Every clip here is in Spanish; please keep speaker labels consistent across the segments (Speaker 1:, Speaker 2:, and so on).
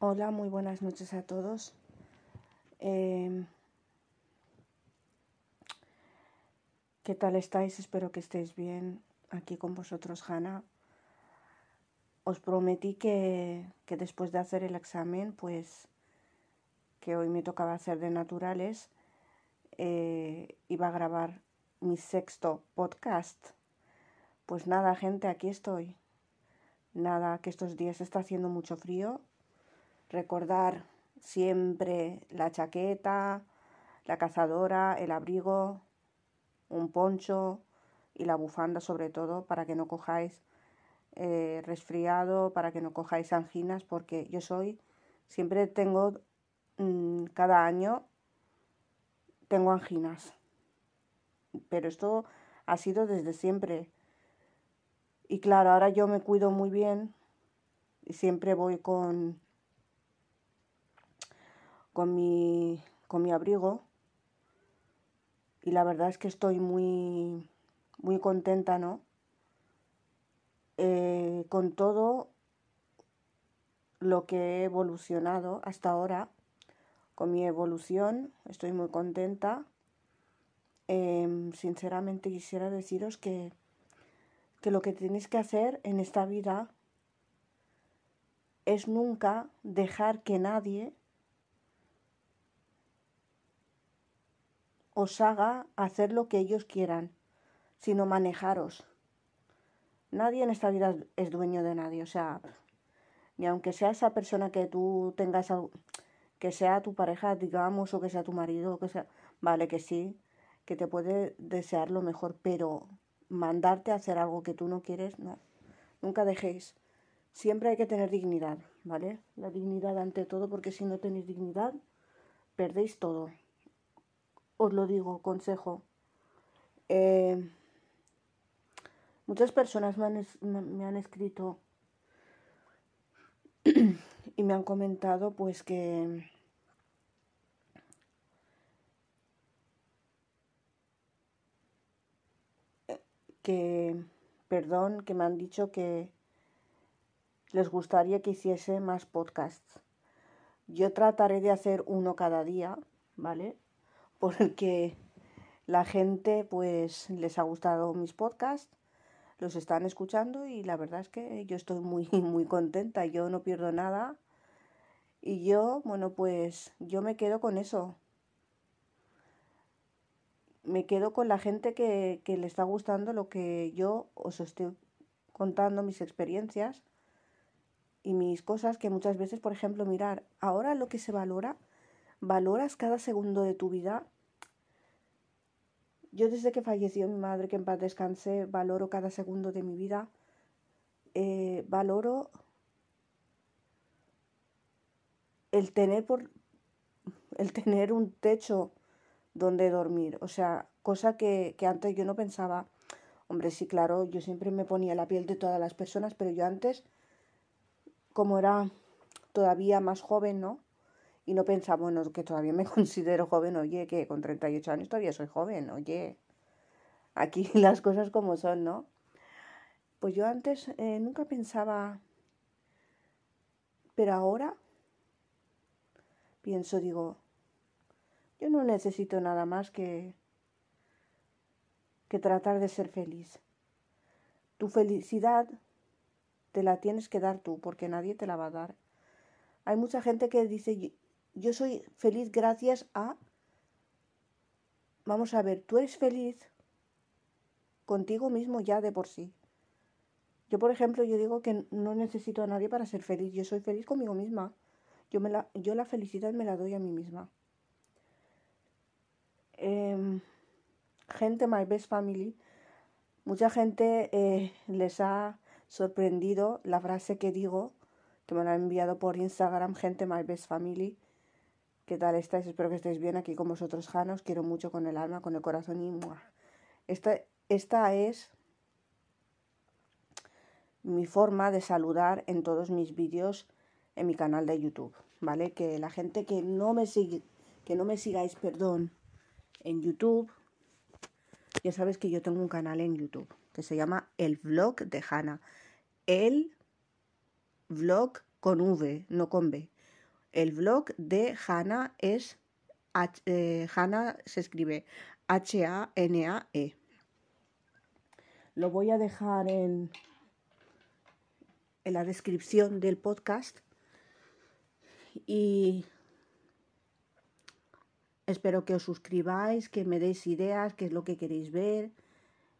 Speaker 1: Hola, muy buenas noches a todos. Em, ¿Qué tal estáis? Espero que estéis bien. Aquí con vosotros, Hanna. Os prometí que, que después de hacer el examen, pues que hoy me tocaba hacer de naturales, eh, iba a grabar mi sexto podcast. Pues nada, gente, aquí estoy. Nada, que estos días está haciendo mucho frío Recordar siempre la chaqueta, la cazadora, el abrigo, un poncho y la bufanda sobre todo para que no cojáis eh, resfriado, para que no cojáis anginas, porque yo soy, siempre tengo, mm, cada año tengo anginas. Pero esto ha sido desde siempre. Y claro, ahora yo me cuido muy bien y siempre voy con con mi, con mi abrigo y la verdad es que estoy muy, muy contenta, ¿no? Eh, con todo lo que he evolucionado hasta ahora, con mi evolución, estoy muy contenta. Em, sinceramente quisiera deciros que, que lo que tenéis que hacer en esta vida es nunca dejar que nadie os haga hacer lo que ellos quieran, sino manejaros. Nadie en esta vida es dueño de nadie, o sea, ni aunque sea esa persona que tú tengas, que sea tu pareja, digamos, o que sea tu marido, que sea, vale, que sí, que te puede desear lo mejor, pero mandarte a hacer algo que tú no quieres, no. Nunca dejéis. Siempre hay que tener dignidad, ¿vale? La dignidad ante todo, porque si no tenéis dignidad, perdéis todo os lo digo, consejo. Eh, muchas personas me han, me han escrito y me han comentado pues que que perdón que me han dicho que les gustaría que hiciese más podcasts yo trataré de hacer uno cada día vale porque la gente pues les ha gustado mis podcasts, los están escuchando y la verdad es que yo estoy muy muy contenta, yo no pierdo nada y yo, bueno, pues yo me quedo con eso. Me quedo con la gente que, que le está gustando lo que yo os estoy contando, mis experiencias y mis cosas que muchas veces, por ejemplo, mirar, ahora lo que se valora valoras cada segundo de tu vida. Yo desde que falleció mi madre, que en paz descanse, valoro cada segundo de mi vida. Eh, valoro el tener por el tener un techo donde dormir. O sea, cosa que, que antes yo no pensaba. Hombre, sí, claro, yo siempre me ponía la piel de todas las personas, pero yo antes, como era todavía más joven, ¿no? Y no pensaba, bueno, que todavía me considero joven, oye, que con 38 años todavía soy joven, oye, aquí las cosas como son, ¿no? Pues yo antes eh, nunca pensaba, pero ahora pienso, digo, yo no necesito nada más que, que tratar de ser feliz. Tu felicidad te la tienes que dar tú, porque nadie te la va a dar. Hay mucha gente que dice, yo soy feliz gracias a... Vamos a ver, tú eres feliz contigo mismo ya de por sí. Yo, por ejemplo, yo digo que no necesito a nadie para ser feliz. Yo soy feliz conmigo misma. Yo, me la, yo la felicidad me la doy a mí misma. Em, gente, my best family. Mucha gente eh, les ha sorprendido la frase que digo, que me la ha enviado por Instagram, gente, my best family. ¿Qué tal estáis? Espero que estéis bien aquí con vosotros, Janos. Quiero mucho con el alma, con el corazón y... Esta, esta es mi forma de saludar en todos mis vídeos en mi canal de YouTube, ¿vale? Que la gente que no me sigue, que no me sigáis, perdón, en YouTube, ya sabes que yo tengo un canal en YouTube que se llama El Vlog de Hanna. El Vlog con V, no con B. el blog de Hannah es eh, se escribe H-A-N-A-E. Lo voy a dejar en, en la descripción del podcast y espero que os suscribáis, que me deis ideas, qué es lo que queréis ver.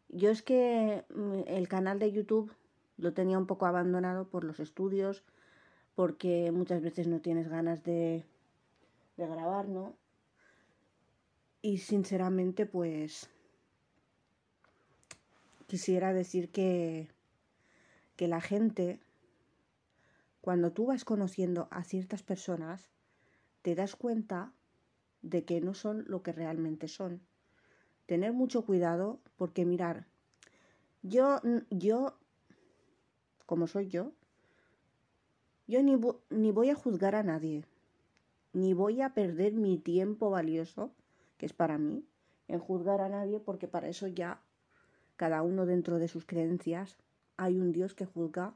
Speaker 1: Yo es que mm, el canal de YouTube lo tenía un poco abandonado por los estudios, porque muchas veces no tienes ganas de, de grabar, ¿no? Y sinceramente, pues quisiera decir que, que la gente, cuando tú vas conociendo a ciertas personas, te das cuenta de que no son lo que realmente son. Tener mucho cuidado porque mirar, yo, yo, como soy yo, yo ni, ni voy a juzgar a nadie, ni voy a perder mi tiempo valioso, que es para mí, en juzgar a nadie porque para eso ya cada uno dentro de sus creencias hay un Dios que juzga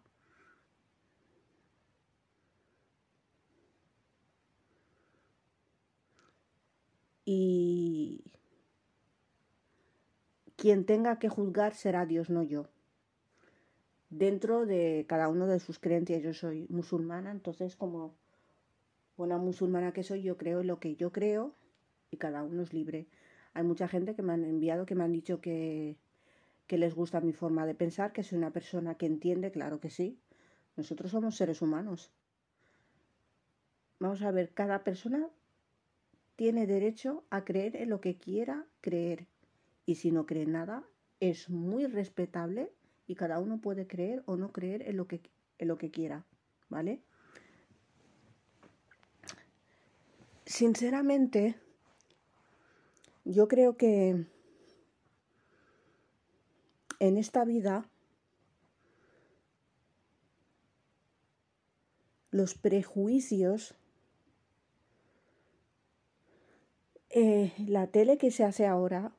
Speaker 1: y quien tenga que juzgar será Dios, no yo. Dentro de cada uno de sus creencias, yo soy musulmana, entonces como buena musulmana que soy, yo creo lo que yo creo y cada uno es libre. Hay mucha gente que me han enviado, que me han dicho que, que les gusta mi forma de pensar, que soy una persona que entiende, claro que sí. Nosotros somos seres humanos. Vamos a ver, cada persona tiene derecho a creer en lo que quiera creer. Y si no cree nada, es muy respetable y cada uno puede creer o no creer en lo que, en lo que quiera. ¿Vale? Sinceramente, yo creo que en esta vida los prejuicios Eh, la tele que se hace ahora,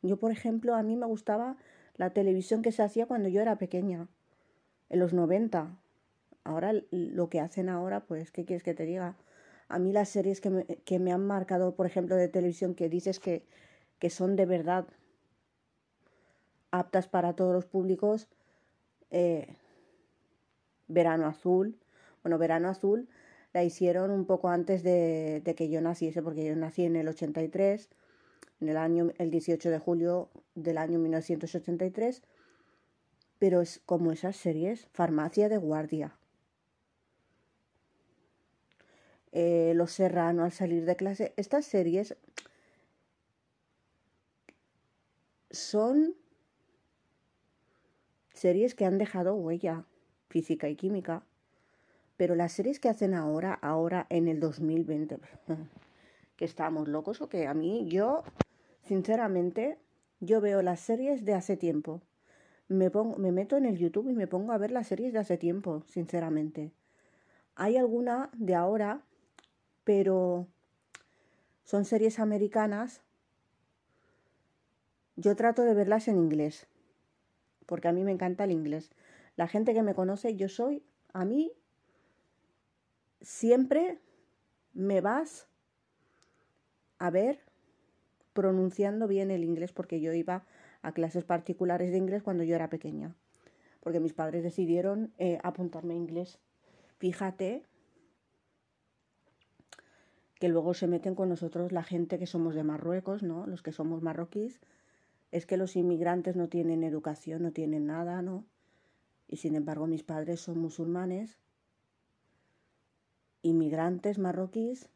Speaker 1: yo por ejemplo, a mí me gustaba la televisión que se hacía cuando yo era pequeña, en los 90. Ahora lo que hacen ahora, pues, ¿qué quieres que te diga? A mí las series que me, que me han marcado, por ejemplo, de televisión, que dices que, que son de verdad aptas para todos los públicos, eh, Verano Azul, bueno, Verano Azul la hicieron un poco antes de, que yo naciese, porque yo nací en el 83, en el año, el 18 de julio del año 1983, pero es como esas series, Farmacia de Guardia. Eh, Los Serrano al salir de clase, estas series son series que han dejado huella física y química pero las series que hacen ahora, ahora en el 2020, que estamos locos o que a mí, yo, sinceramente, yo veo las series de hace tiempo. Me, pongo, me meto en el YouTube y me pongo a ver las series de hace tiempo, sinceramente. Hay alguna de ahora, pero son series americanas. Yo trato de verlas en inglés, porque a mí me encanta el inglés. La gente que me conoce, yo soy, a mí siempre me vas a ver pronunciando bien el inglés porque yo iba a clases particulares de inglés cuando yo era pequeña. Porque mis padres decidieron eh, apuntarme a inglés. Fíjate que luego se meten con nosotros la gente que somos de Marruecos, ¿no? Los que somos marroquíes. Es que los inmigrantes no tienen educación, no tienen nada, ¿no? Y sin embargo mis padres son musulmanes inmigrantes marroquíes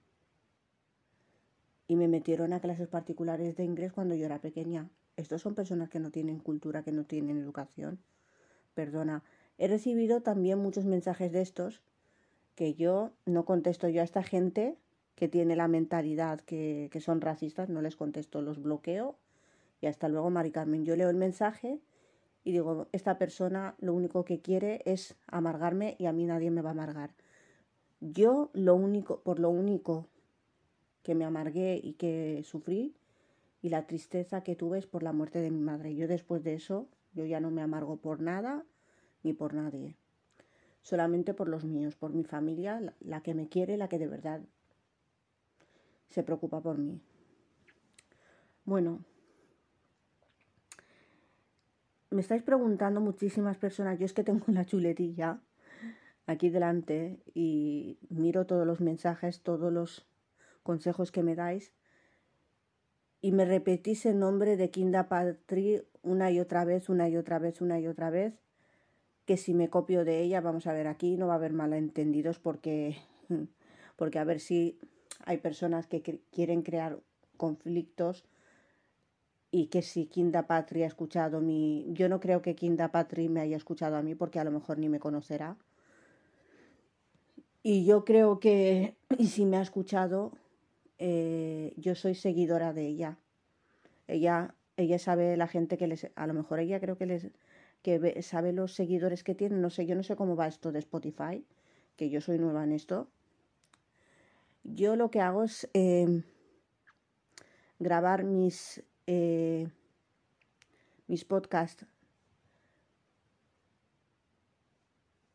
Speaker 1: y me metieron a clases particulares de inglés cuando yo era pequeña. Estos son personas que no tienen cultura, que no tienen educación. Perdona. He recibido también muchos mensajes de estos que yo no contesto yo a esta gente que tiene la mentalidad que, que son racistas, no les contesto, los bloqueo y hasta luego, Mari Carmen. Yo leo el mensaje y digo, esta persona lo único que quiere es amargarme y a mí nadie me va a amargar. Yo lo único, por lo único que me amargué y que sufrí y la tristeza que tuve es por la muerte de mi madre. Yo después de eso, yo ya no me amargo por nada ni por nadie. solamente por los míos, por mi familia, la, que me quiere, la que de verdad se preocupa por mí. Bueno, me estáis preguntando muchísimas personas, yo es que tengo una chuletilla aquí delante y miro todos los mensajes, todos los consejos que me dais y me repetís el nombre de Kinda Patri una y otra vez, una y otra vez, una y otra vez, que si me copio de ella, vamos a ver aquí, no va a haber malentendidos porque, porque a ver si hay personas que quieren crear conflictos y que si Kinda Patri ha escuchado mi... Yo no creo que Kinda Patri me haya escuchado a mí porque a lo mejor ni me conocerá. Y yo creo que, y si me ha escuchado, eh, yo soy seguidora de ella. Ella, ella sabe la gente que les, a lo mejor ella creo que les, que sabe los seguidores que tiene. No sé, yo no sé cómo va esto de Spotify, que yo soy nueva en esto. Yo lo que hago es em, grabar mis, eh, mis podcasts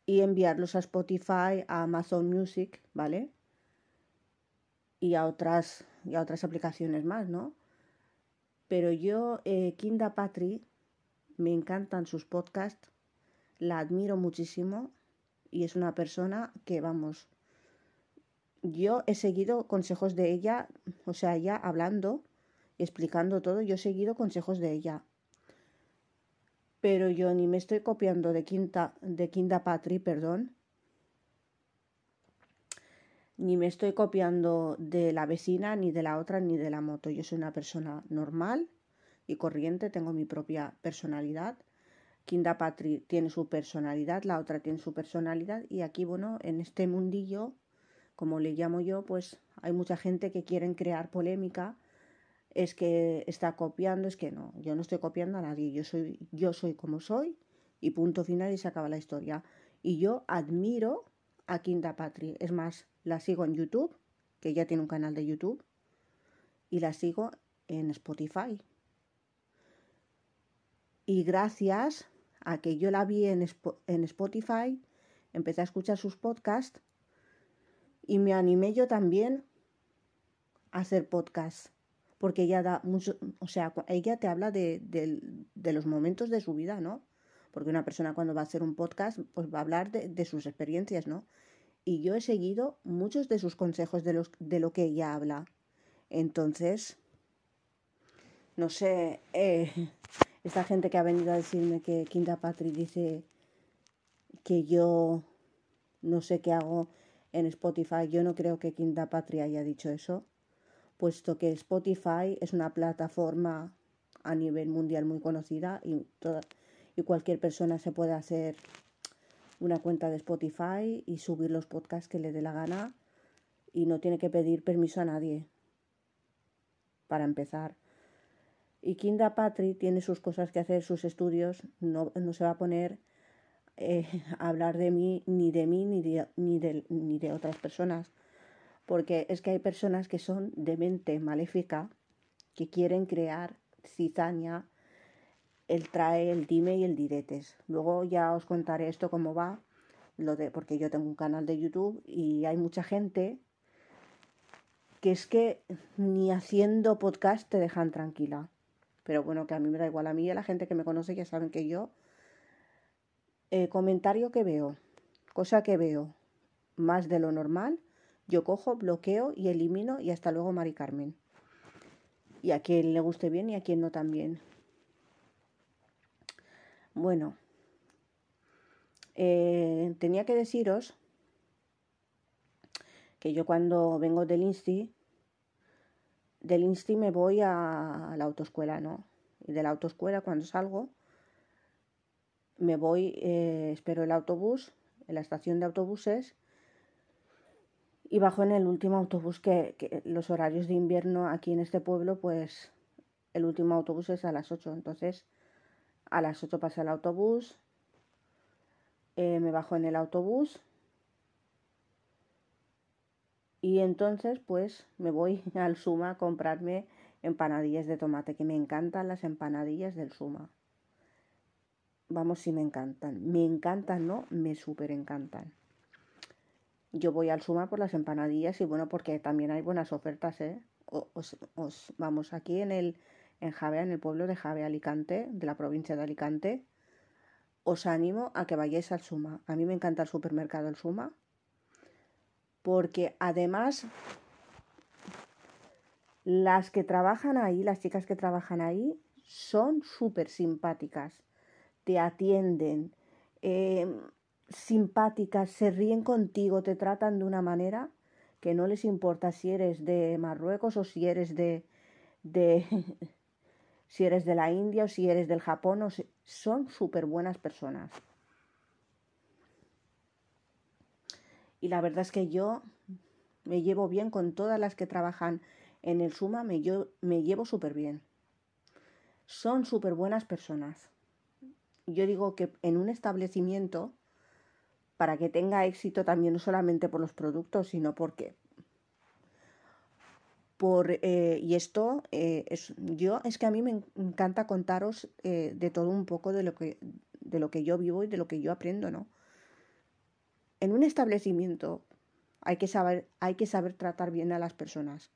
Speaker 1: y enviarlos a Spotify, a Amazon Music, ¿vale? Y a otras, y a otras aplicaciones más, ¿no? Pero yo, eh, Kinda Patri, me encantan sus podcasts, la admiro muchísimo y es una persona que, vamos, yo he seguido consejos de ella, o sea, ella hablando, explicando todo, yo he seguido consejos de ella. Pero yo ni me estoy copiando de Quinta, de Quinta Patri, perdón, ni me estoy copiando de la vecina, ni de la otra, ni de la moto. Yo soy una persona normal y corriente, tengo mi propia personalidad. Kinda Patri tiene su personalidad, la otra tiene su personalidad y aquí, bueno, en este mundillo como le llamo yo, pues hay mucha gente que quieren crear polémica, es que está copiando, es que no, yo no estoy copiando a nadie, yo soy, yo soy como soy y punto final y se acaba la historia. Y yo admiro a Quinta Patri, es más, la sigo en YouTube, que ya tiene un canal de YouTube, y la sigo en Spotify. Y gracias a que yo la vi en, en Spotify, empecé a escuchar sus podcasts y me animé yo también a hacer podcast, porque ella da mucho, o sea, ella te habla de, de, los momentos de su vida, ¿no? Porque una persona cuando va a hacer un podcast, pues va a hablar de, sus experiencias, ¿no? Y yo he seguido muchos de sus consejos de, de lo que ella habla. Entonces, no sé, eh, esta gente que ha venido a decirme que Quinta Patri dice que yo no sé qué hago en Spotify. Yo no creo que Quinta Patria haya dicho eso, puesto que Spotify es una plataforma a nivel mundial muy conocida y, y cualquier persona se puede hacer una cuenta de Spotify y subir los podcasts que le dé la gana y no tiene que pedir permiso a nadie para empezar. Y Kinda Patri tiene sus cosas que hacer, sus estudios, no, no se va a poner eh, hablar de mí, ni de mí, ni de, ni, de, ni de otras personas. Porque es que hay personas que son de mente maléfica, que quieren crear cizaña, el trae, el dime y el diretes. Luego ya os contaré esto cómo va, lo de, porque yo tengo un canal de YouTube y hay mucha gente que es que ni haciendo podcast te dejan tranquila. Pero bueno, que a mí me da igual. A mí y a la gente que me conoce ya saben que yo eh, comentario que veo, cosa que veo más de lo normal, yo cojo, bloqueo y elimino y hasta luego Mari Carmen. Y a quien le guste bien y a quien no también. Bueno, eh, tenía que deciros que yo cuando vengo del Insti, del Insti me voy a, la autoescuela, ¿no? Y de la autoescuela cuando salgo, me voy, eh, espero el autobús en la estación de autobuses y bajo en el último autobús que, los horarios de invierno aquí en este pueblo, pues el último autobús es a las 8. Entonces a las 8 pasa el autobús, eh, me bajo en el autobús y entonces pues me voy al Suma a comprarme empanadillas de tomate, que me encantan las empanadillas del Suma vamos, si me encantan. Me encantan, ¿no? Me súper encantan. Yo voy al Suma por las empanadillas y bueno, porque también hay buenas ofertas, ¿eh? Os, vamos, aquí en el en Javea, en el pueblo de Javea, Alicante, de la provincia de Alicante, os animo a que vayáis al Suma. A mí me encanta el supermercado El Suma, porque además las que trabajan ahí, las chicas que trabajan ahí, son súper simpáticas, te atienden, em, simpáticas, se ríen contigo, te tratan de una manera que no les importa si eres de Marruecos o si eres de, de si eres de la India o si eres del Japón, o son súper buenas personas. Y la verdad es que yo me llevo bien con todas las que trabajan en el Suma, me, me llevo súper bien. Son súper buenas personas. Yo digo que en un establecimiento, para que tenga éxito también no solamente por los productos, sino porque eh, y esto eh, es yo es que a mí me encanta contaros eh, de todo un poco de lo que de lo que yo vivo y de lo que yo aprendo no en un establecimiento hay que saber hay que saber tratar bien a las personas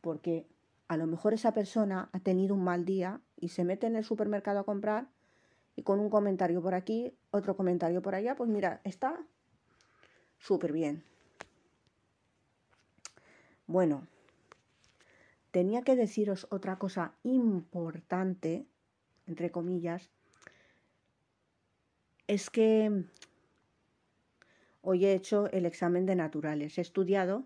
Speaker 1: porque a lo mejor esa persona ha tenido un mal día y se mete en el supermercado a comprar y con un comentario por aquí, otro comentario por allá, pues mira, está súper bien. Bueno, tenía que deciros otra cosa importante, entre comillas, es que hoy he hecho el examen de naturales. He estudiado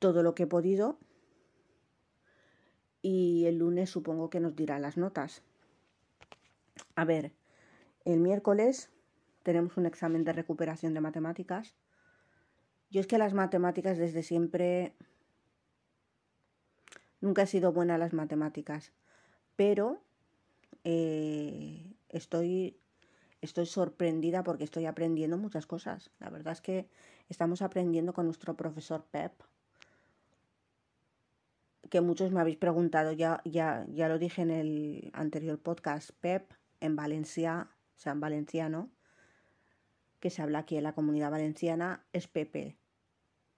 Speaker 1: todo lo que he podido y el lunes supongo que nos dirá las notas. A ver, el miércoles tenemos un examen de recuperación de matemáticas. Yo es que las matemáticas desde siempre nunca he sido buena a las matemáticas, pero eh, estoy, estoy sorprendida porque estoy aprendiendo muchas cosas. La verdad es que estamos aprendiendo con nuestro profesor Pep que muchos me habéis preguntado, ya, ya, ya lo dije en el anterior podcast, PEP en Valencia, o sea, en valenciano, que se habla aquí en la comunidad valenciana, es Pepe,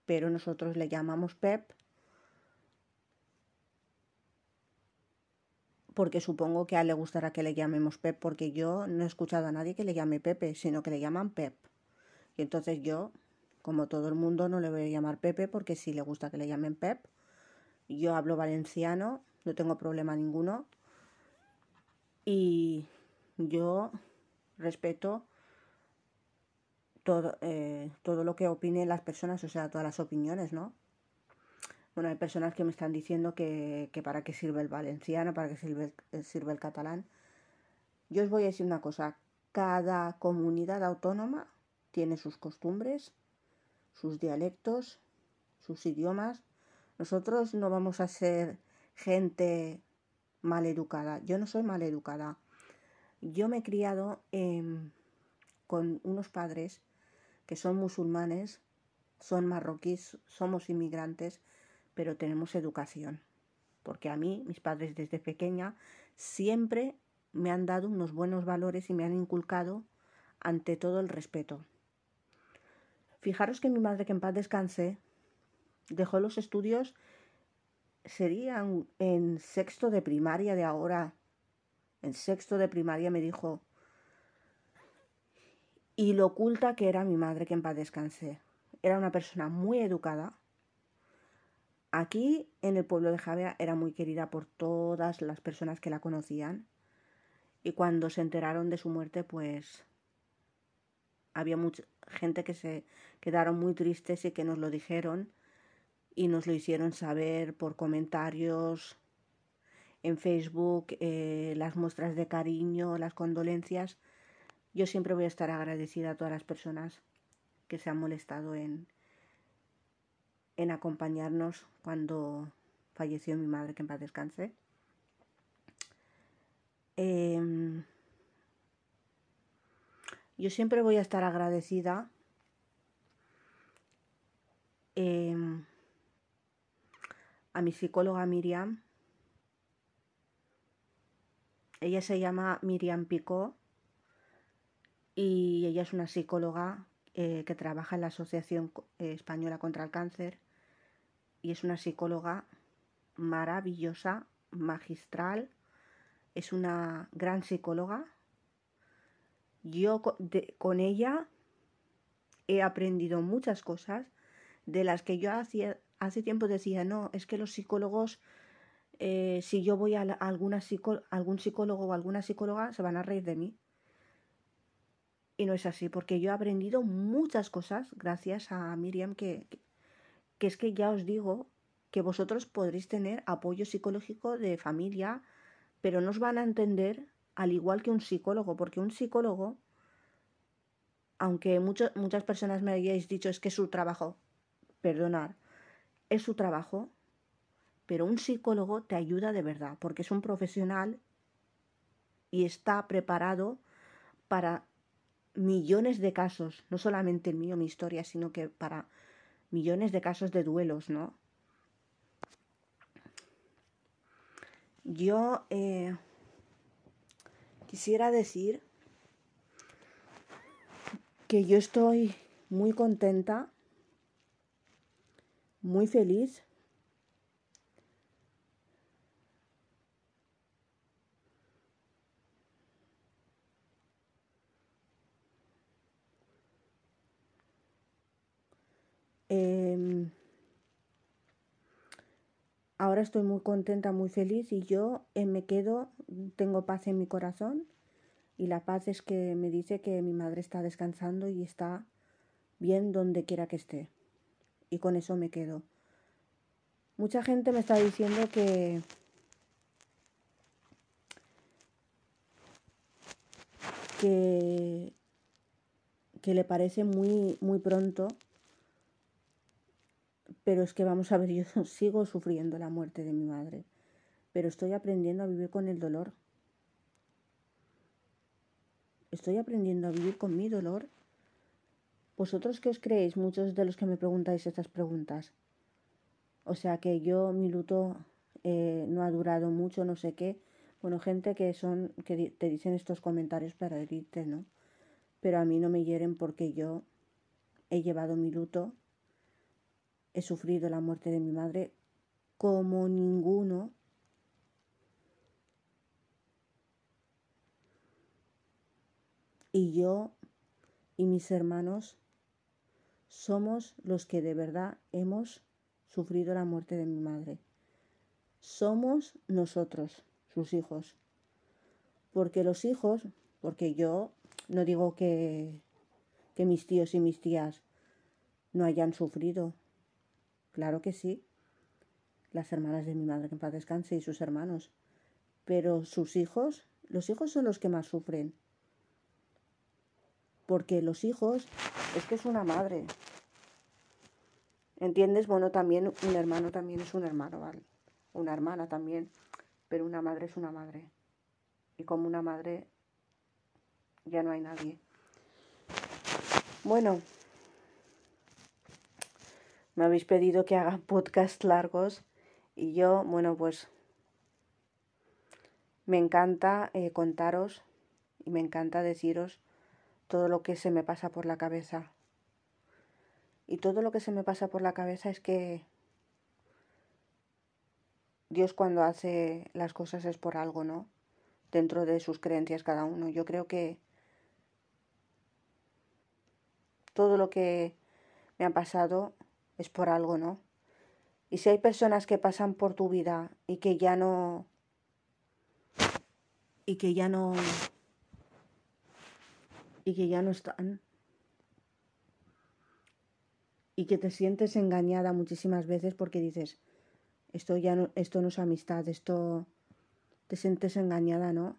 Speaker 1: pero nosotros le llamamos PEP porque supongo que a él le gustará que le llamemos Pep, porque yo no he escuchado a nadie que le llame Pepe, sino que le llaman Pep. Y entonces yo, como todo el mundo, no le voy a llamar Pepe, porque si le gusta que le llamen Pep, yo hablo valenciano, no tengo problema ninguno. Y yo respeto todo, eh, todo lo que opinen las personas, o sea, todas las opiniones, ¿no? Bueno, hay personas que me están diciendo que, para qué sirve el valenciano, para qué eh, sirve el catalán. Yo os voy a decir una cosa, cada comunidad autónoma tiene sus costumbres, sus dialectos, sus idiomas nosotros no vamos a ser gente mal educada. Yo no soy mal educada. Yo me he criado con unos padres que son musulmanes, son marroquíes, somos inmigrantes, pero tenemos educación. Porque a mí, mis padres desde pequeña, siempre me han dado unos buenos valores y me han inculcado ante todo el respeto. Fijaros que mi madre, que en paz descanse, dejó los estudios, serían en sexto de primaria de ahora. En sexto de primaria me dijo, y lo oculta que era mi madre que en paz descansé. Era una persona muy educada. Aquí en el pueblo de Javea era muy querida por todas las personas que la conocían. Y cuando se enteraron de su muerte, pues había mucha gente que se quedaron muy tristes y que nos lo dijeron y nos lo hicieron saber por comentarios en Facebook, eh, las muestras de cariño, las condolencias. Yo siempre voy a estar agradecida a todas las personas que se han molestado en, en acompañarnos cuando falleció mi madre, que en paz descanse. Em, yo siempre voy a estar agradecida em, a mi psicóloga Miriam, ella se llama Miriam Picó y ella es una psicóloga eh, que trabaja en la Asociación eh, Española contra el Cáncer y es una psicóloga maravillosa, magistral, es una gran psicóloga. Yo con ella he aprendido muchas cosas de las que yo hacía, hace tiempo decía, no, es que los psicólogos, eh, si yo voy a, alguna algún psicólogo o alguna psicóloga, se van a reír de mí. Y no es así, porque yo he aprendido muchas cosas gracias a Miriam, que es que ya os digo que vosotros podréis tener apoyo psicológico de familia, pero no os van a entender al igual que un psicólogo, porque un psicólogo, aunque muchas personas me hayáis dicho es que es su trabajo, perdonar, es su trabajo, pero un psicólogo te ayuda de verdad, porque es un profesional y está preparado para millones de casos, no solamente el mío, mi historia, sino que para millones de casos de duelos, ¿no? Yo eh, quisiera decir que yo estoy muy contenta, muy feliz Em, ahora estoy muy contenta, muy feliz y yo eh, me quedo, tengo paz en mi corazón y la paz es que me dice que mi madre está descansando y está bien donde quiera que esté. Y con eso me quedo. Mucha gente me está diciendo que que, que le parece muy muy pronto pero es que vamos a ver, yo sigo sufriendo la muerte de mi madre, pero estoy aprendiendo a vivir con el dolor. Estoy aprendiendo a vivir con mi dolor. ¿Vosotros qué os creéis? Muchos de los que me preguntáis estas preguntas. O sea que yo, mi luto eh, no ha durado mucho, no sé qué. Bueno, gente que son, que te dicen estos comentarios para herirte, ¿no? Pero a mí no me hieren porque yo he llevado mi luto he sufrido la muerte de mi madre como ninguno. Y yo y mis hermanos somos los que de verdad hemos sufrido la muerte de mi madre. Somos nosotros, sus hijos. Porque los hijos, porque yo no digo que, que mis tíos y mis tías no hayan sufrido, Claro que sí. Las hermanas de mi madre, que en paz descanse, y sus hermanos. Pero sus hijos, los hijos son los que más sufren. Porque los hijos, es que es una madre. ¿Entiendes? Bueno, también un hermano también es un hermano, ¿vale? Una hermana también. Pero una madre es una madre. Y como una madre ya no hay nadie. Bueno, me habéis pedido que haga podcast largos y yo, bueno, pues me encanta eh, contaros y me encanta deciros todo lo que se me pasa por la cabeza. Y todo lo que se me pasa por la cabeza es que Dios cuando hace las cosas es por algo, ¿no? Dentro de sus creencias cada uno. Yo creo que todo lo que me ha pasado es por algo, ¿no? Y si hay personas que pasan por tu vida y que ya no... y que ya no... y que ya no están... y que te sientes engañada muchísimas veces porque dices, esto ya no, esto no es amistad, esto te sientes engañada, ¿no?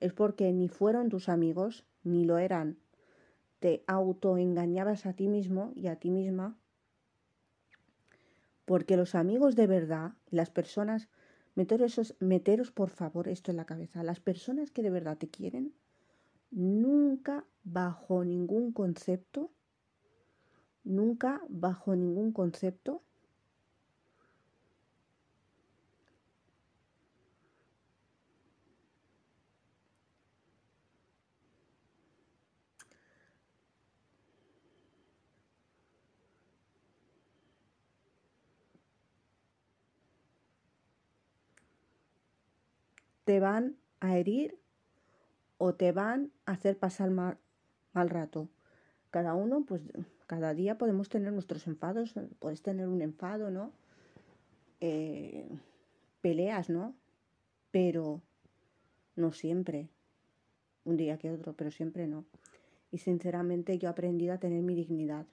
Speaker 1: Es porque ni fueron tus amigos, ni lo eran te autoengañabas a ti mismo y a ti misma, porque los amigos de verdad, las personas, meteros, meteros por favor esto en la cabeza, las personas que de verdad te quieren, nunca bajo ningún concepto, nunca bajo ningún concepto te van a herir o te van a hacer pasar mal, mal rato. Cada uno, pues cada día podemos tener nuestros enfados, puedes tener un enfado, ¿no? Eh, peleas, ¿no? Pero no siempre, un día que otro, pero siempre no. Y sinceramente yo he aprendido a tener mi dignidad.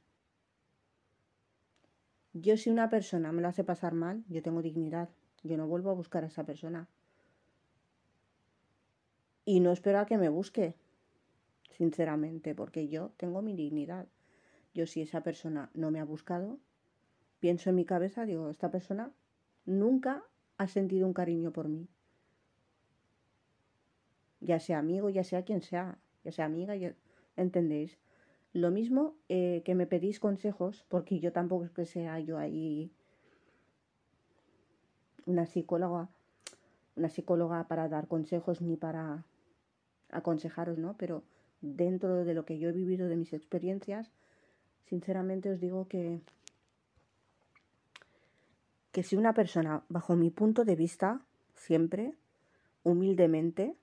Speaker 1: Yo si una persona me lo hace pasar mal, yo tengo dignidad. Yo no vuelvo a buscar a esa persona. Y no espero a que me busque, sinceramente, porque yo tengo mi dignidad. Yo si esa persona no me ha buscado, pienso en mi cabeza, digo, esta persona nunca ha sentido un cariño por mí. Ya sea amigo, ya sea quien sea, ya sea amiga, ya... ¿entendéis? Lo mismo eh, que me pedís consejos, porque yo tampoco es que sea yo ahí una psicóloga, una psicóloga para dar consejos ni para aconsejaros, ¿no? Pero dentro de lo que yo he vivido de mis experiencias, sinceramente os digo que que si una persona, bajo mi punto de vista, siempre, humildemente,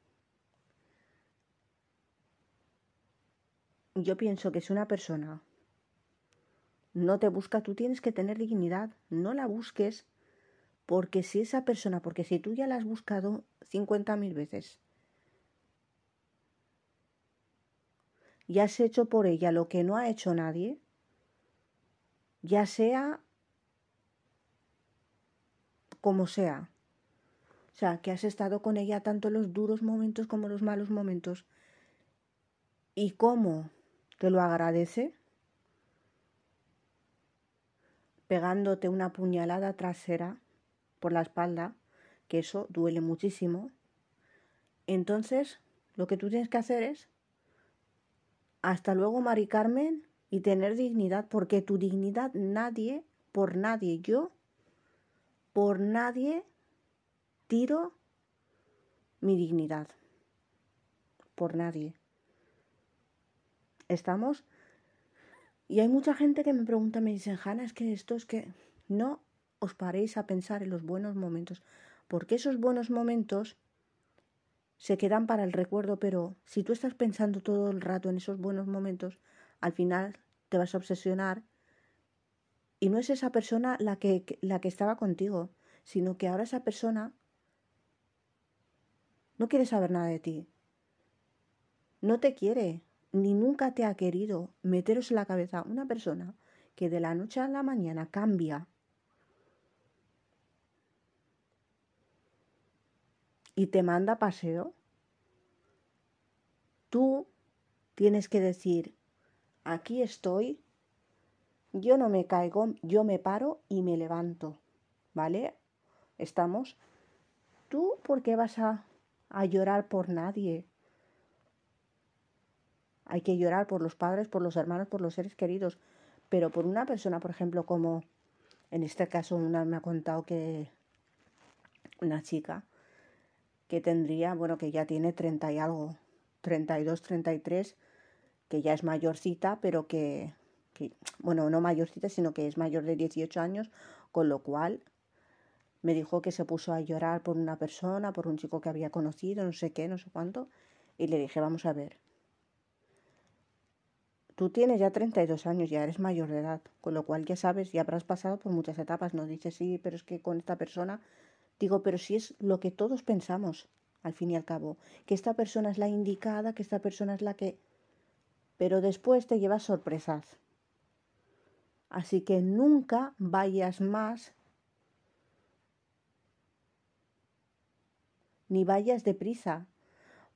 Speaker 1: yo pienso que si una persona no te busca, tú tienes que tener dignidad, no la busques, porque si esa persona, porque si tú ya la has buscado 50.000 veces, y has hecho por ella lo que no ha hecho nadie, ya sea como sea. O sea, que has estado con ella tanto en los duros momentos como en los malos momentos. ¿Y cómo te lo agradece? Pegándote una puñalada trasera por la espalda, que eso duele muchísimo. Entonces, lo que tú tienes que hacer es, hasta luego, Mari Carmen, y tener dignidad, porque tu dignidad nadie, por nadie, yo por nadie tiro mi dignidad. Por nadie. ¿Estamos? Y hay mucha gente que me pregunta, me dicen, Hanna, es que esto es que no os paréis a pensar en los buenos momentos, porque esos buenos momentos se quedan para el recuerdo, pero si tú estás pensando todo el rato en esos buenos momentos, al final te vas a obsesionar y no es esa persona la que, la que estaba contigo, sino que ahora esa persona no quiere saber nada de ti. No te quiere, ni nunca te ha querido. Meteros en la cabeza una persona que de la noche a la mañana cambia y te manda paseo, tú tienes que decir, aquí estoy, yo no me caigo, yo me paro y me levanto, ¿vale? Estamos. ¿Tú por qué vas a, a llorar por nadie? Hay que llorar por los padres, por los hermanos, por los seres queridos, pero por una persona, por ejemplo, como en este caso una me ha contado que una chica que tendría, bueno, que ya tiene 30 y algo, 32, 33, que ya es mayorcita, pero que bueno, no mayorcita, sino que es mayor de 18 años, con lo cual me dijo que se puso a llorar por una persona, por un chico que había conocido, no sé qué, no sé cuánto, y le dije, vamos a ver, tú tienes ya 32 años, ya eres mayor de edad, con lo cual ya sabes, ya habrás pasado por muchas etapas, no dices, sí, pero es que con esta persona, digo, pero si es lo que todos pensamos, al fin y al cabo, que esta persona es la indicada, que esta persona es la que... Pero después te llevas sorpresas. Así que nunca vayas más ni vayas deprisa,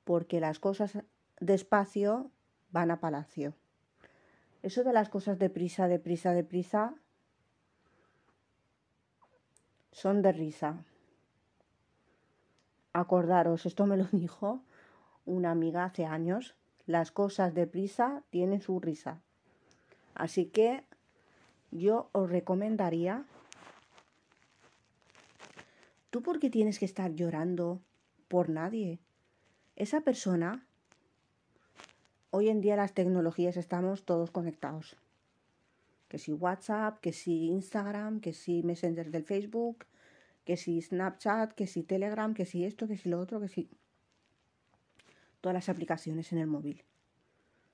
Speaker 1: porque las cosas despacio van a palacio. Eso de las cosas deprisa, deprisa, deprisa, son de risa. Acordaros, esto me lo dijo una amiga hace años, las cosas deprisa tienen su risa. Así que yo os recomendaría, ¿tú por qué tienes que estar llorando por nadie? Esa persona, hoy en día las tecnologías estamos todos conectados. Que si WhatsApp, que si Instagram, que si Messenger del Facebook, que si Snapchat, que si Telegram, que si esto, que si lo otro, que si... Todas las aplicaciones en el móvil.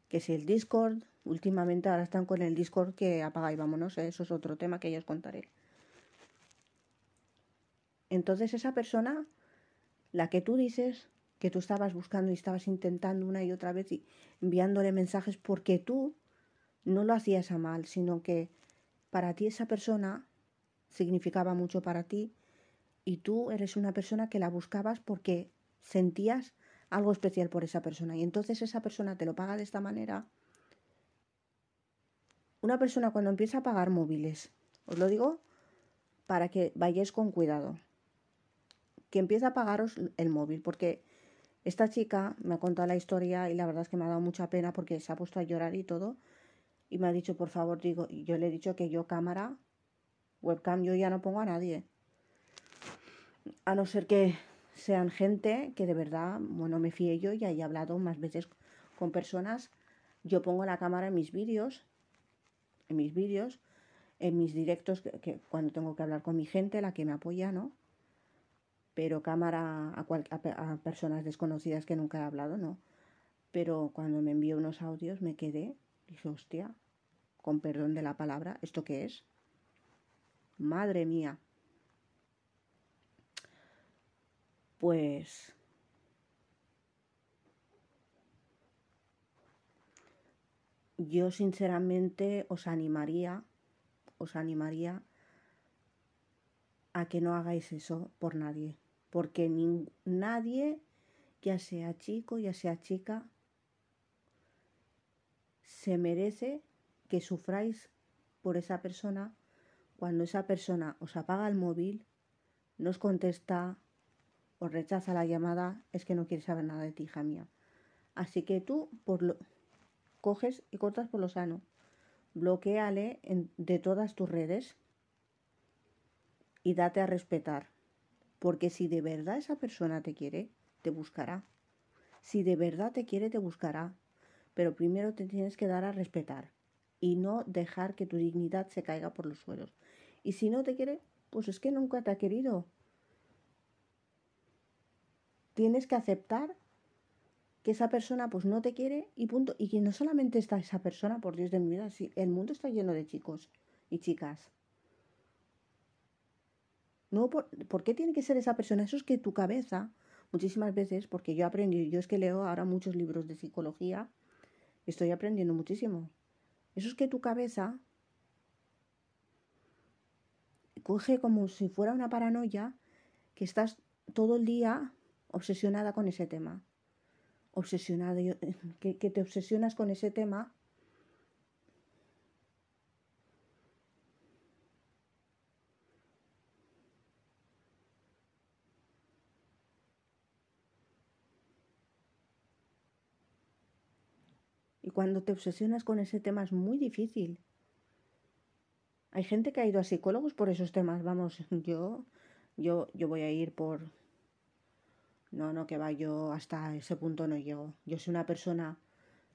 Speaker 1: Que si el Discord, últimamente ahora están con el Discord que apaga vámonos, ¿eh? eso es otro tema que yo os contaré. Entonces esa persona, la que tú dices que tú estabas buscando y estabas intentando una y otra vez y enviándole mensajes porque tú no lo hacías a mal, sino que para ti esa persona significaba mucho para ti y tú eres una persona que la buscabas porque sentías algo especial por esa persona y entonces esa persona te lo paga de esta manera. Una persona cuando empieza a pagar móviles, os lo digo para que vayáis con cuidado, que empieza a pagaros el móvil, porque esta chica me ha contado la historia y la verdad es que me ha dado mucha pena porque se ha puesto a llorar y todo y me ha dicho, por favor, digo, y yo le he dicho que yo cámara, webcam, yo ya no pongo a nadie. A no ser que sean gente que de verdad, bueno, me fíe yo y haya hablado más veces con personas. Yo pongo la cámara en mis vídeos, en mis vídeos, en mis directos, que, cuando tengo que hablar con mi gente, la que me apoya, ¿no? Pero cámara a, personas desconocidas que nunca he hablado, ¿no? Pero cuando me envió unos audios me quedé, dije, hostia, con perdón de la palabra, ¿esto qué es? Madre mía. Pues yo sinceramente os animaría, os animaría a que no hagáis eso por nadie, porque nadie, ya sea chico, ya sea chica, se merece que sufráis por esa persona. Cuando esa persona os apaga el móvil, no os contesta, os rechaza la llamada, es que no quiere saber nada de ti, hija mía. Así que tú por lo, coges y cortas por lo sano. Bloqueale de todas tus redes y date a respetar. Porque si de verdad esa persona te quiere, te buscará. Si de verdad te quiere, te buscará. Pero primero te tienes que dar a respetar y no dejar que tu dignidad se caiga por los suelos. Y si no te quiere, pues es que nunca te ha querido. Tienes que aceptar que esa persona pues no te quiere y punto. Y que no solamente está esa persona, por Dios de mi vida, el mundo está lleno de chicos y chicas. No, por, ¿por qué tiene que ser esa persona? Eso es que tu cabeza, muchísimas veces, porque yo aprendí, yo es que leo ahora muchos libros de psicología, estoy aprendiendo muchísimo. Eso es que tu cabeza coge como si fuera una paranoia que estás todo el día obsesionada con ese tema. Obsesionada, que, que te obsesionas con ese tema Y cuando te obsesionas con ese tema es muy difícil. Hay gente que ha ido a psicólogos por esos temas. Vamos, yo, yo, yo voy a ir por. No, no, que va, yo hasta ese punto no llego. Yo soy una persona,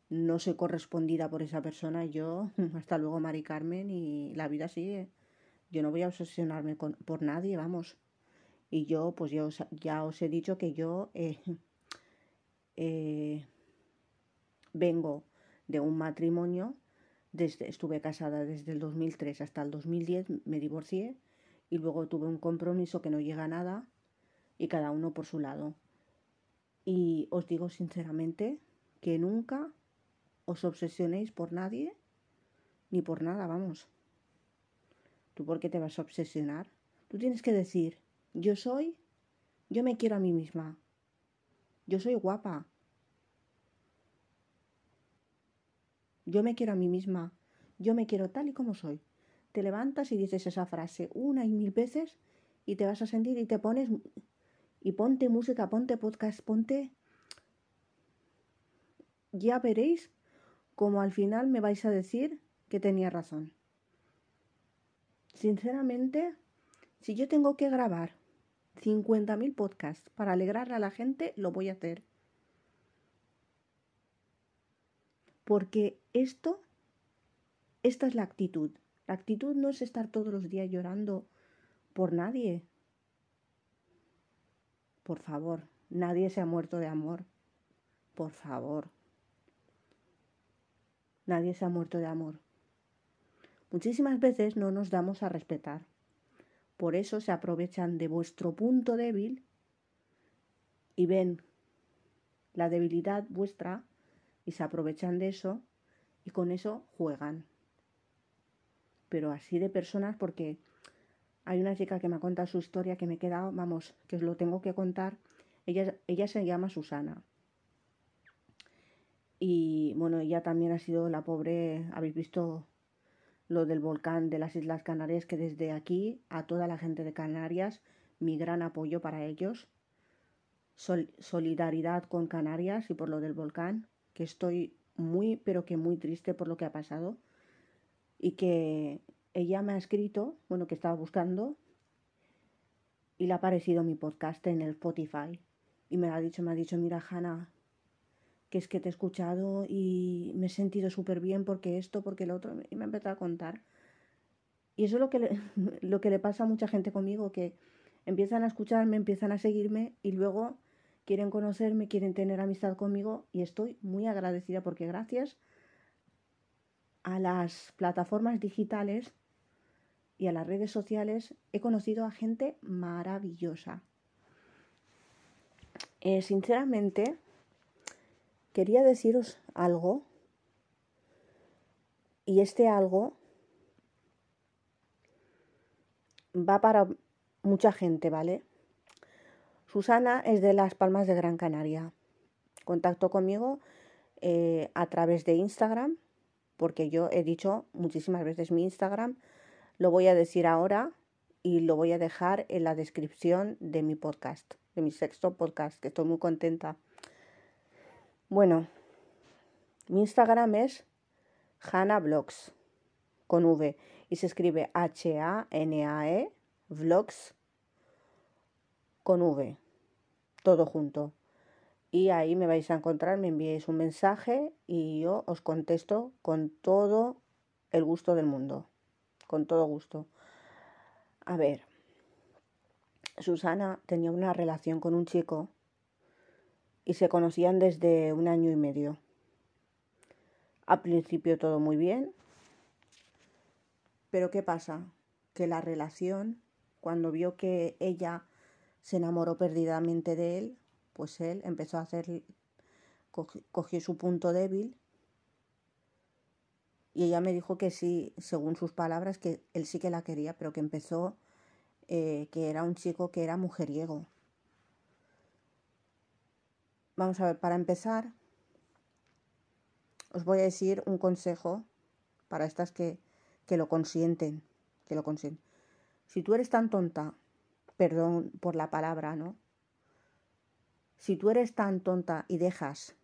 Speaker 1: no soy correspondida por esa persona. Yo, hasta luego, Mari Carmen, y la vida sigue. Yo no voy a obsesionarme con, por nadie, vamos. Y yo, pues yo ya os he dicho que yo eh, eh, vengo de un matrimonio. Desde, estuve casada desde el 2003 hasta el 2010, me divorcié y luego tuve un compromiso que no llega a nada y cada uno por su lado. Y os digo sinceramente que nunca os obsesionéis por nadie ni por nada, vamos. ¿Tú por qué te vas a obsesionar? Tú tienes que decir, yo soy, yo me quiero a mí misma. Yo soy guapa, Yo me quiero a mí misma. Yo me quiero tal y como soy. Te levantas y dices esa frase una y mil veces y te vas a sentir y te pones y ponte música, ponte podcast, ponte... Ya veréis como al final me vais a decir que tenía razón. Sinceramente, si yo tengo que grabar 50.000 podcasts para alegrarle a la gente, lo voy a hacer. Porque esto, esta es la actitud. La actitud no es estar todos los días llorando por nadie. Por favor, nadie se ha muerto de amor. Por favor. Nadie se ha muerto de amor. Muchísimas veces no nos damos a respetar. Por eso se aprovechan de vuestro punto débil y ven la debilidad vuestra y se aprovechan de eso y con eso juegan. Pero así de personas porque hay una chica que me ha contado su historia que me he quedado, vamos, que os lo tengo que contar. Ella, ella se llama Susana. Y bueno, ella también ha sido la pobre, habéis visto lo del volcán de las Islas Canarias, que desde aquí a toda la gente de Canarias, mi gran apoyo para ellos. solidaridad con Canarias y por lo del volcán, que estoy muy, pero que muy triste por lo que ha pasado. Y que ella me ha escrito, bueno, que estaba buscando, y le ha aparecido mi podcast en el Spotify. Y me ha dicho, me ha dicho, mira, Hanna, que es que te he escuchado y me he sentido súper bien porque esto, porque el otro, y me ha empezado a contar. Y eso es lo que, lo que le pasa a mucha gente conmigo, que empiezan a escucharme, empiezan a seguirme y luego quieren conocerme, quieren tener amistad conmigo y estoy muy agradecida porque gracias a las plataformas digitales y a las redes sociales he conocido a gente maravillosa. Eh, sinceramente, quería deciros algo y este algo va para mucha gente, ¿vale? Susana es de Las Palmas de Gran Canaria. Contactó conmigo eh, a través de Instagram, porque yo he dicho muchísimas veces mi Instagram, lo voy a decir ahora y lo voy a dejar en la descripción de mi podcast, de mi sexto podcast, que estoy muy contenta bueno, mi Instagram es Hannah Vlogs con V y se escribe H-A-N-A-E Vlogs con V, todo junto. Y ahí me vais a encontrar, me enviéis un mensaje y yo os contesto con todo el gusto del mundo, con todo gusto. A ver, Susana tenía una relación con un chico y se conocían desde un año y medio. Al principio todo muy bien, pero ¿qué pasa? Que la relación, cuando vio que ella se enamoró perdidamente de él, pues él empezó a hacer, cogió, su punto débil y ella me dijo que sí, según sus palabras, que él sí que la quería, pero que empezó, eh, que era un chico que era mujeriego. Vamos a ver, para empezar, os voy a decir un consejo para estas que, que lo consienten, que lo consienten. Si tú eres tan tonta, perdón por la palabra, ¿no? Si tú eres tan tonta y dejas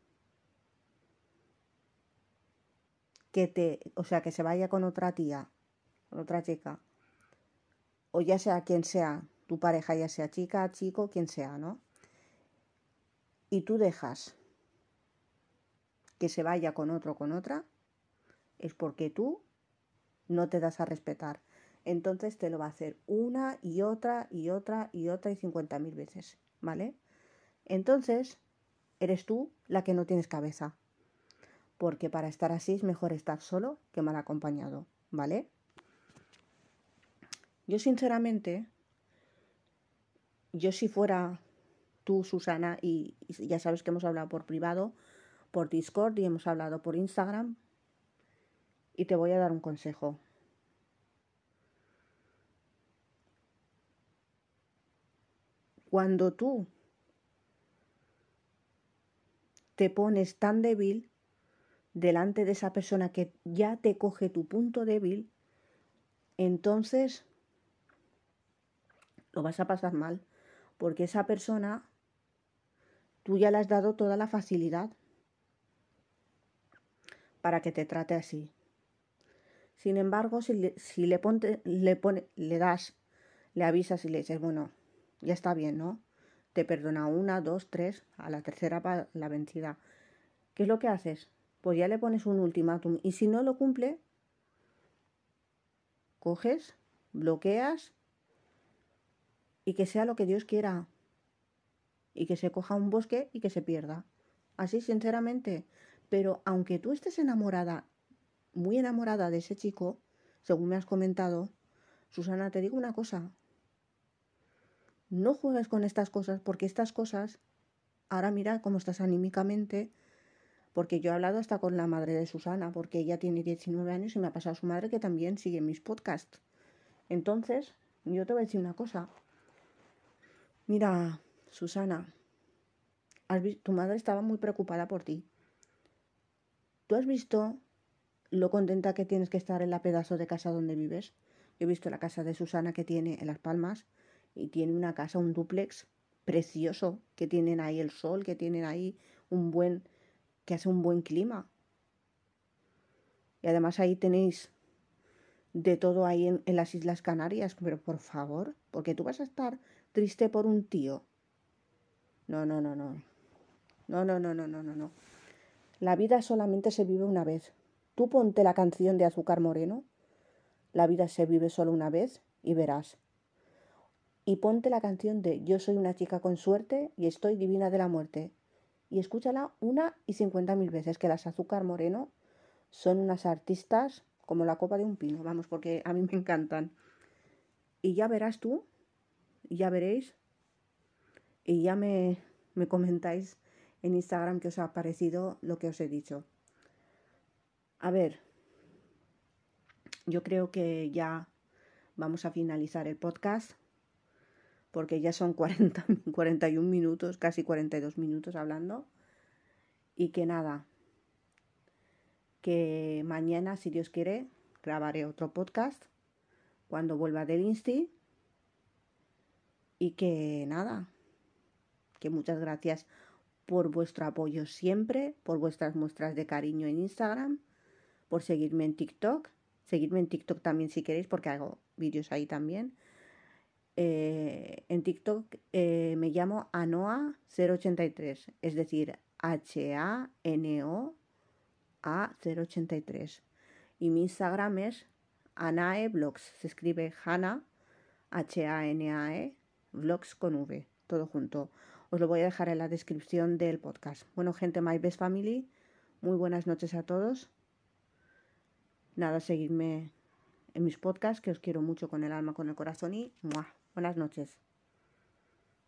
Speaker 1: que te, o sea, que se vaya con otra tía, con otra chica, o ya sea quien sea, tu pareja, ya sea chica, chico, quien sea, ¿no? y tú dejas que se vaya con otro con otra, es porque tú no te das a respetar. Entonces te lo va a hacer una y otra y otra y otra y cincuenta mil veces, ¿vale? Entonces eres tú la que no tienes cabeza. Porque para estar así es mejor estar solo que mal acompañado, ¿vale? Yo sinceramente, yo si fuera tú, Susana, y, ya sabes que hemos hablado por privado, por Discord y hemos hablado por Instagram. Y te voy a dar un consejo. Cuando tú te pones tan débil delante de esa persona que ya te coge tu punto débil, entonces lo vas a pasar mal, porque esa persona Tú ya le has dado toda la facilidad para que te trate así. Sin embargo, si le, si le, le, pone, le das, le avisas y le dices, bueno, ya está bien, ¿no? Te perdona una, dos, tres, a la tercera para la vencida. ¿Qué es lo que haces? Pues ya le pones un ultimátum y si no lo cumple, coges, bloqueas y que sea lo que Dios quiera. y que se coja un bosque y que se pierda. Así, sinceramente. Pero aunque tú estés enamorada, muy enamorada de ese chico, según me has comentado, Susana, te digo una cosa. No juegues con estas cosas porque estas cosas, ahora mira cómo estás anímicamente, porque yo he hablado hasta con la madre de Susana, porque ella tiene 19 años y me ha pasado su madre que también sigue mis podcasts. Entonces, yo te voy a decir una cosa. Mira, Susana, tu madre estaba muy preocupada por ti. ¿Tú has visto lo contenta que tienes que estar en la pedazo de casa donde vives? Yo he visto la casa de Susana que tiene en Las Palmas y tiene una casa, un duplex precioso, que tienen ahí el sol, que tienen ahí un buen, que hace un buen clima. Y además ahí tenéis de todo ahí en, en las Islas Canarias, pero por favor, porque tú vas a estar triste por un tío. No, no, no, no. No, no, no, no, no, no, no. La vida solamente se vive una vez. Tú ponte la canción de Azúcar Moreno. La vida se vive solo una vez y verás. Y ponte la canción de Yo soy una chica con suerte y estoy divina de la muerte. Y escúchala una y cincuenta mil veces, que las Azúcar Moreno son unas artistas como la copa de un pino, vamos, porque a mí me encantan. Y ya verás tú, ya veréis, y ya me, me comentáis en Instagram qué os ha parecido lo que os he dicho. A ver, yo creo que ya vamos a finalizar el podcast porque ya son 40, 41 minutos, casi 42 minutos hablando. Y que nada, que mañana, si Dios quiere, grabaré otro podcast cuando vuelva del Insti. Y que nada, que muchas gracias por vuestro apoyo siempre, por vuestras muestras de cariño en Instagram, por seguirme en TikTok. Seguidme en TikTok también si queréis, porque hago vídeos ahí también. Eh, en TikTok eh, me llamo Anoa083, es decir, H-A-N-O A083. Y mi Instagram es Anae Vlogs, se escribe Hana, H-A-N-A-E, Vlogs con V, todo junto. Os lo voy a dejar en la descripción del podcast. Bueno, gente, My Best Family, muy buenas noches a todos. Nada, seguidme en mis podcasts, que os quiero mucho con el alma, con el corazón y ¡mua! Buenas noches.